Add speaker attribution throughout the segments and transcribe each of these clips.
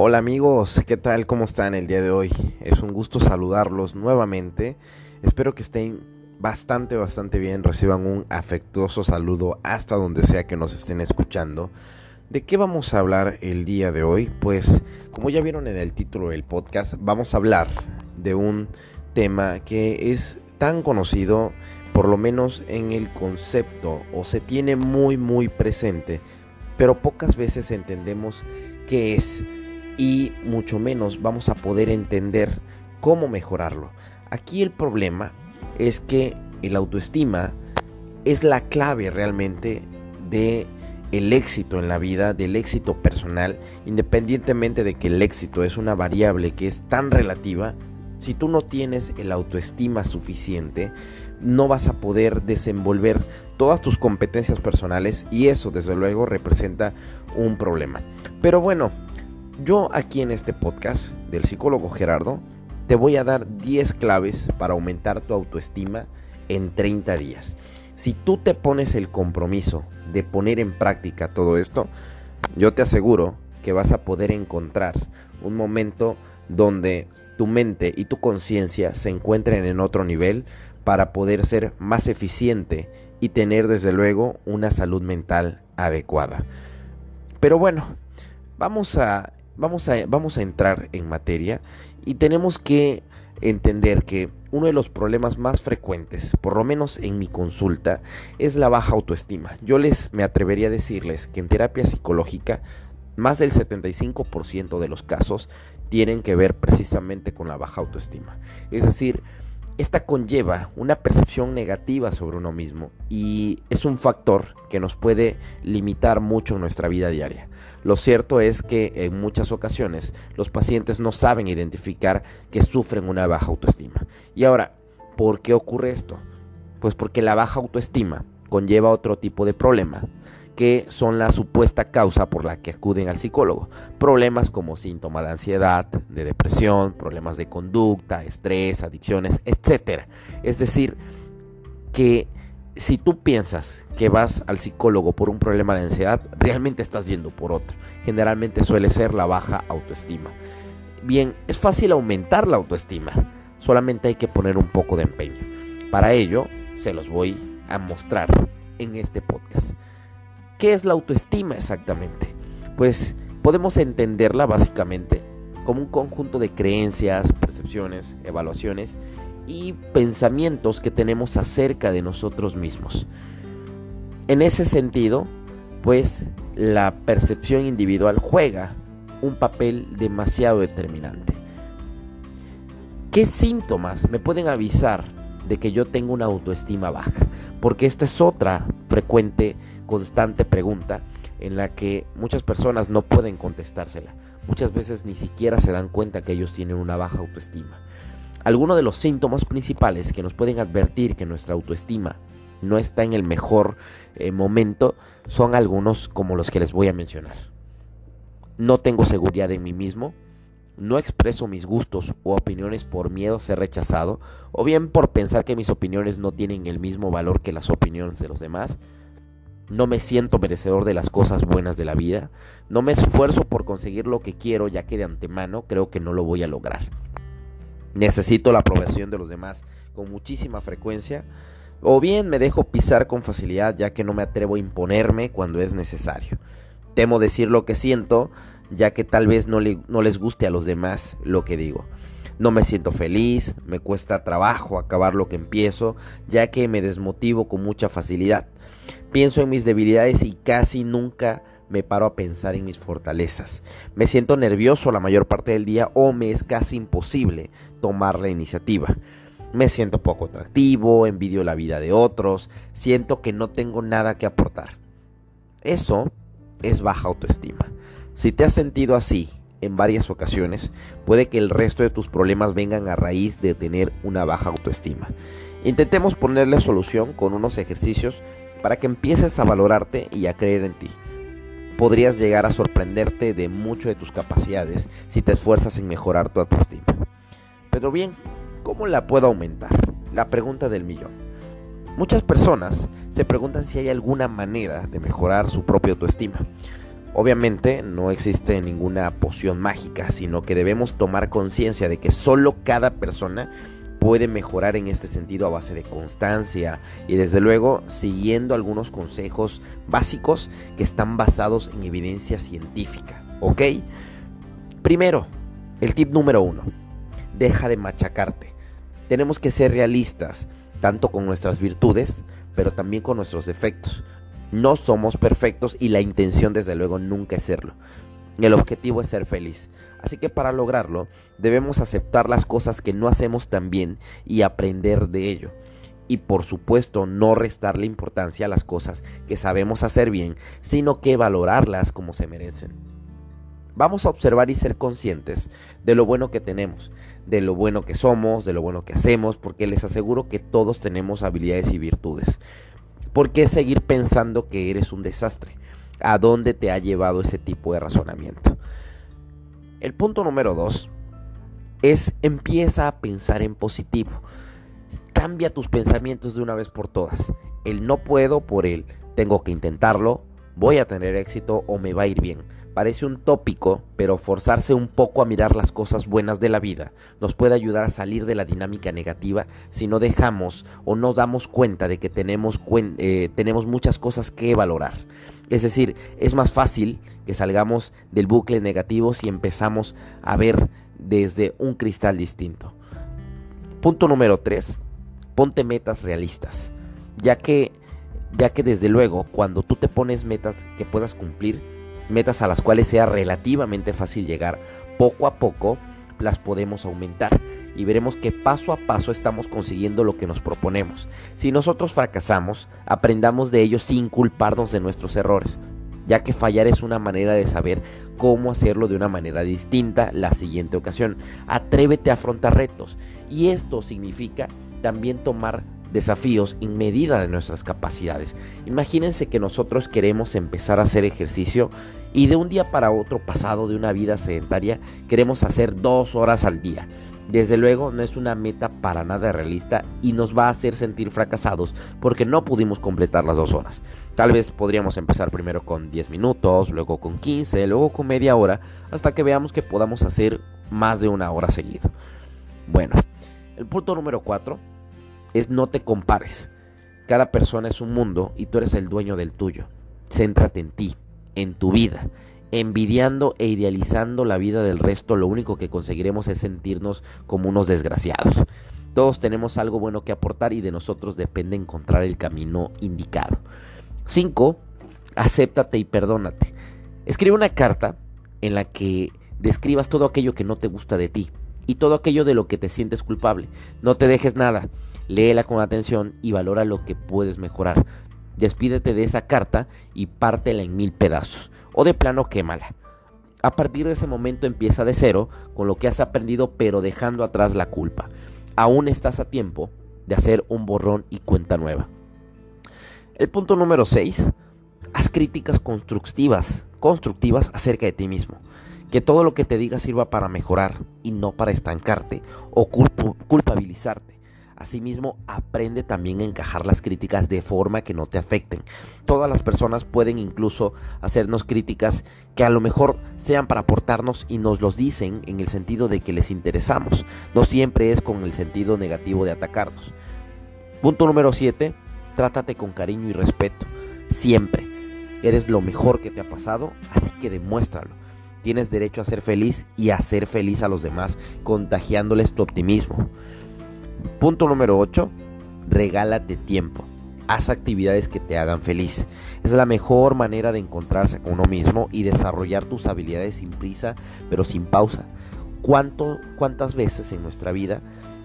Speaker 1: Hola amigos, ¿qué tal? ¿Cómo están el día de hoy? Es un gusto saludarlos nuevamente. Espero que estén bastante, bastante bien. Reciban un afectuoso saludo hasta donde sea que nos estén escuchando. ¿De qué vamos a hablar el día de hoy? Pues como ya vieron en el título del podcast, vamos a hablar de un tema que es tan conocido, por lo menos en el concepto, o se tiene muy, muy presente, pero pocas veces entendemos qué es y mucho menos vamos a poder entender cómo mejorarlo. Aquí el problema es que el autoestima es la clave realmente de el éxito en la vida, del éxito personal, independientemente de que el éxito es una variable que es tan relativa, si tú no tienes el autoestima suficiente, no vas a poder desenvolver todas tus competencias personales y eso desde luego representa un problema. Pero bueno, yo aquí en este podcast del psicólogo Gerardo te voy a dar 10 claves para aumentar tu autoestima en 30 días. Si tú te pones el compromiso de poner en práctica todo esto, yo te aseguro que vas a poder encontrar un momento donde tu mente y tu conciencia se encuentren en otro nivel para poder ser más eficiente y tener desde luego una salud mental adecuada. Pero bueno, vamos a vamos a, vamos a entrar en materia y tenemos que entender que uno de los problemas más frecuentes, por lo menos en mi consulta, es la baja autoestima. Yo les me atrevería a decirles que en terapia psicológica más del 75% de los casos tienen que ver precisamente con la baja autoestima. Es decir, esta conlleva una percepción negativa sobre uno mismo y es un factor que nos puede limitar mucho en nuestra vida diaria. Lo cierto es que en muchas ocasiones los pacientes no saben identificar que sufren una baja autoestima. Y ahora, ¿por qué ocurre esto? Pues porque la baja autoestima conlleva otro tipo de problema que son la supuesta causa por la que acuden al psicólogo. Problemas como síntomas de ansiedad, de depresión, problemas de conducta, estrés, adicciones, etc. Es decir, que si tú piensas que vas al psicólogo por un problema de ansiedad, realmente estás yendo por otro. Generalmente suele ser la baja autoestima. Bien, es fácil aumentar la autoestima, solamente hay que poner un poco de empeño. Para ello, se los voy a mostrar en este podcast. ¿Qué es la autoestima exactamente? Pues podemos entenderla básicamente como un conjunto de creencias, percepciones, evaluaciones y pensamientos que tenemos acerca de nosotros mismos. En ese sentido, pues la percepción individual juega un papel demasiado determinante. ¿Qué síntomas me pueden avisar de que yo tengo una autoestima baja? Porque esta es otra frecuente constante pregunta en la que muchas personas no pueden contestársela. Muchas veces ni siquiera se dan cuenta que ellos tienen una baja autoestima. Algunos de los síntomas principales que nos pueden advertir que nuestra autoestima no está en el mejor eh, momento son algunos como los que les voy a mencionar. No tengo seguridad en mí mismo, no expreso mis gustos o opiniones por miedo a ser rechazado, o bien por pensar que mis opiniones no tienen el mismo valor que las opiniones de los demás, no me siento merecedor de las cosas buenas de la vida, no me esfuerzo por conseguir lo que quiero ya que de antemano creo que no lo voy a lograr. Necesito la aprobación de los demás con muchísima frecuencia, o bien me dejo pisar con facilidad ya que no me atrevo a imponerme cuando es necesario. Temo decir lo que siento ya que tal vez no, les guste a los demás lo que digo. No me siento feliz, me cuesta trabajo acabar lo que empiezo, ya que me desmotivo con mucha facilidad. Pienso en mis debilidades y casi nunca me paro a pensar en mis fortalezas. Me siento nervioso la mayor parte del día o me es casi imposible tomar la iniciativa. Me siento poco atractivo, envidio la vida de otros, siento que no tengo nada que aportar. Eso es baja autoestima. Si te has sentido así en varias ocasiones, puede que el resto de tus problemas vengan a raíz de tener una baja autoestima. Intentemos ponerle solución con unos ejercicios para que empieces a valorarte y a creer en ti. Podrías llegar a sorprenderte de mucho de tus capacidades si te esfuerzas en mejorar tu autoestima. Pero bien, ¿cómo la puedo aumentar? La pregunta del millón. Muchas personas se preguntan si hay alguna manera de mejorar su propia autoestima. Obviamente no existe ninguna poción mágica, sino que debemos tomar conciencia de que solo cada persona puede mejorar en este sentido a base de constancia y desde luego siguiendo algunos consejos básicos que están basados en evidencia científica, ¿ok? Primero, el tip número uno, deja de machacarte. Tenemos que ser realistas, tanto con nuestras virtudes, pero también con nuestros defectos. No somos perfectos y la intención desde luego nunca es serlo. El objetivo es ser feliz. Así que para lograrlo debemos aceptar las cosas que no hacemos tan bien y aprender de ello. Y por supuesto no restarle importancia a las cosas que sabemos hacer bien, sino que valorarlas como se merecen. Vamos a observar y ser conscientes de lo bueno que tenemos, de lo bueno que somos, de lo bueno que hacemos, porque les aseguro que todos tenemos habilidades y virtudes. ¿Por qué seguir pensando que eres un desastre? ¿A dónde te ha llevado ese tipo de razonamiento? El punto número dos es empieza a pensar en positivo. Cambia tus pensamientos de una vez por todas. El no puedo por el tengo que intentarlo, voy a tener éxito o me va a ir bien. Parece un tópico, pero forzarse un poco a mirar las cosas buenas de la vida nos puede ayudar a salir de la dinámica negativa si no dejamos o no damos cuenta de que tenemos, eh, tenemos muchas cosas que valorar. Es decir, es más fácil que salgamos del bucle negativo si empezamos a ver desde un cristal distinto. Punto número 3. Ponte metas realistas. Ya que, ya que desde luego cuando tú te pones metas que puedas cumplir, metas a las cuales sea relativamente fácil llegar, poco a poco las podemos aumentar y veremos que paso a paso estamos consiguiendo lo que nos proponemos. Si nosotros fracasamos, aprendamos de ello sin culparnos de nuestros errores, ya que fallar es una manera de saber cómo hacerlo de una manera distinta la siguiente ocasión. Atrévete a afrontar retos y esto significa también tomar desafíos en medida de nuestras capacidades. Imagínense que nosotros queremos empezar a hacer ejercicio y de un día para otro pasado de una vida sedentaria queremos hacer dos horas al día. Desde luego no es una meta para nada realista y nos va a hacer sentir fracasados porque no pudimos completar las dos horas. Tal vez podríamos empezar primero con 10 minutos, luego con 15, luego con media hora, hasta que veamos que podamos hacer más de una hora seguido. Bueno, el punto número 4 es no te compares. Cada persona es un mundo y tú eres el dueño del tuyo. Céntrate en ti, en tu vida envidiando e idealizando la vida del resto, lo único que conseguiremos es sentirnos como unos desgraciados. Todos tenemos algo bueno que aportar y de nosotros depende encontrar el camino indicado. 5. Acéptate y perdónate. Escribe una carta en la que describas todo aquello que no te gusta de ti y todo aquello de lo que te sientes culpable. No te dejes nada. Léela con atención y valora lo que puedes mejorar. Despídete de esa carta y pártela en mil pedazos o de plano quémala. A partir de ese momento empieza de cero con lo que has aprendido pero dejando atrás la culpa. Aún estás a tiempo de hacer un borrón y cuenta nueva. El punto número 6. Haz críticas constructivas, constructivas acerca de ti mismo. Que todo lo que te diga sirva para mejorar y no para estancarte o culpabilizarte. Asimismo, aprende también a encajar las críticas de forma que no te afecten. Todas las personas pueden incluso hacernos críticas que a lo mejor sean para aportarnos y nos los dicen en el sentido de que les interesamos. No siempre es con el sentido negativo de atacarnos. Punto número 7. Trátate con cariño y respeto. Siempre. Eres lo mejor que te ha pasado, así que demuéstralo. Tienes derecho a ser feliz y a hacer feliz a los demás, contagiándoles tu optimismo. Punto número 8. Regálate tiempo. Haz actividades que te hagan feliz. Es la mejor manera de encontrarse con uno mismo y desarrollar tus habilidades sin prisa, pero sin pausa. ¿Cuánto, ¿Cuántas veces en nuestra vida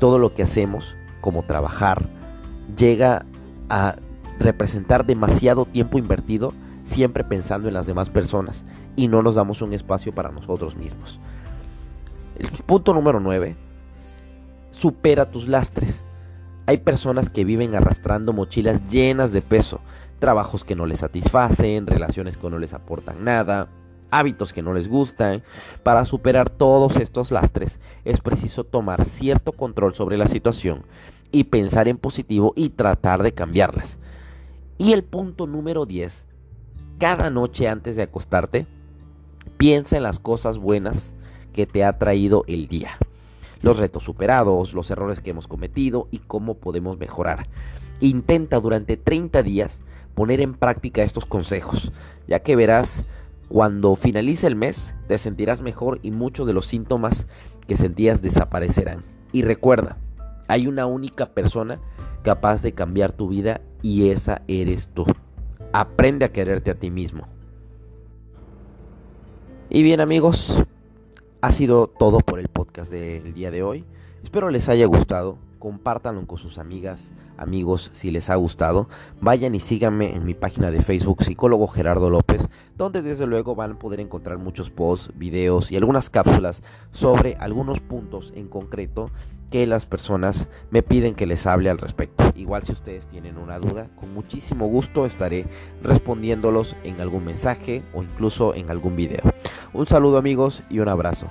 Speaker 1: todo lo que hacemos, como trabajar, llega a representar demasiado tiempo invertido siempre pensando en las demás personas y no nos damos un espacio para nosotros mismos? El punto número 9 supera tus lastres. Hay personas que viven arrastrando mochilas llenas de peso, trabajos que no les satisfacen, relaciones que no les aportan nada, hábitos que no les gustan. Para superar todos estos lastres es preciso tomar cierto control sobre la situación y pensar en positivo y tratar de cambiarlas. Y el punto número 10, cada noche antes de acostarte, Piensa en las cosas buenas que te ha traído el día, los retos superados, los errores que hemos cometido y cómo podemos mejorar. Intenta durante 30 días poner en práctica estos consejos, ya que verás cuando finalice el mes te sentirás mejor y muchos de los síntomas que sentías desaparecerán. Y recuerda, hay una única persona capaz de cambiar tu vida y esa eres tú. Aprende a quererte a ti mismo. Y bien amigos, ha sido todo por el podcast del día de hoy. Espero les haya gustado. Compártanlo con sus amigas, amigos, si les ha gustado. Vayan y síganme en mi página de Facebook, psicólogo Gerardo López, donde desde luego van a poder encontrar muchos posts, videos y algunas cápsulas sobre algunos puntos en concreto que las personas me piden que les hable al respecto. Igual si ustedes tienen una duda, con muchísimo gusto estaré respondiéndolos en algún mensaje o incluso en algún video. Un saludo amigos y un abrazo.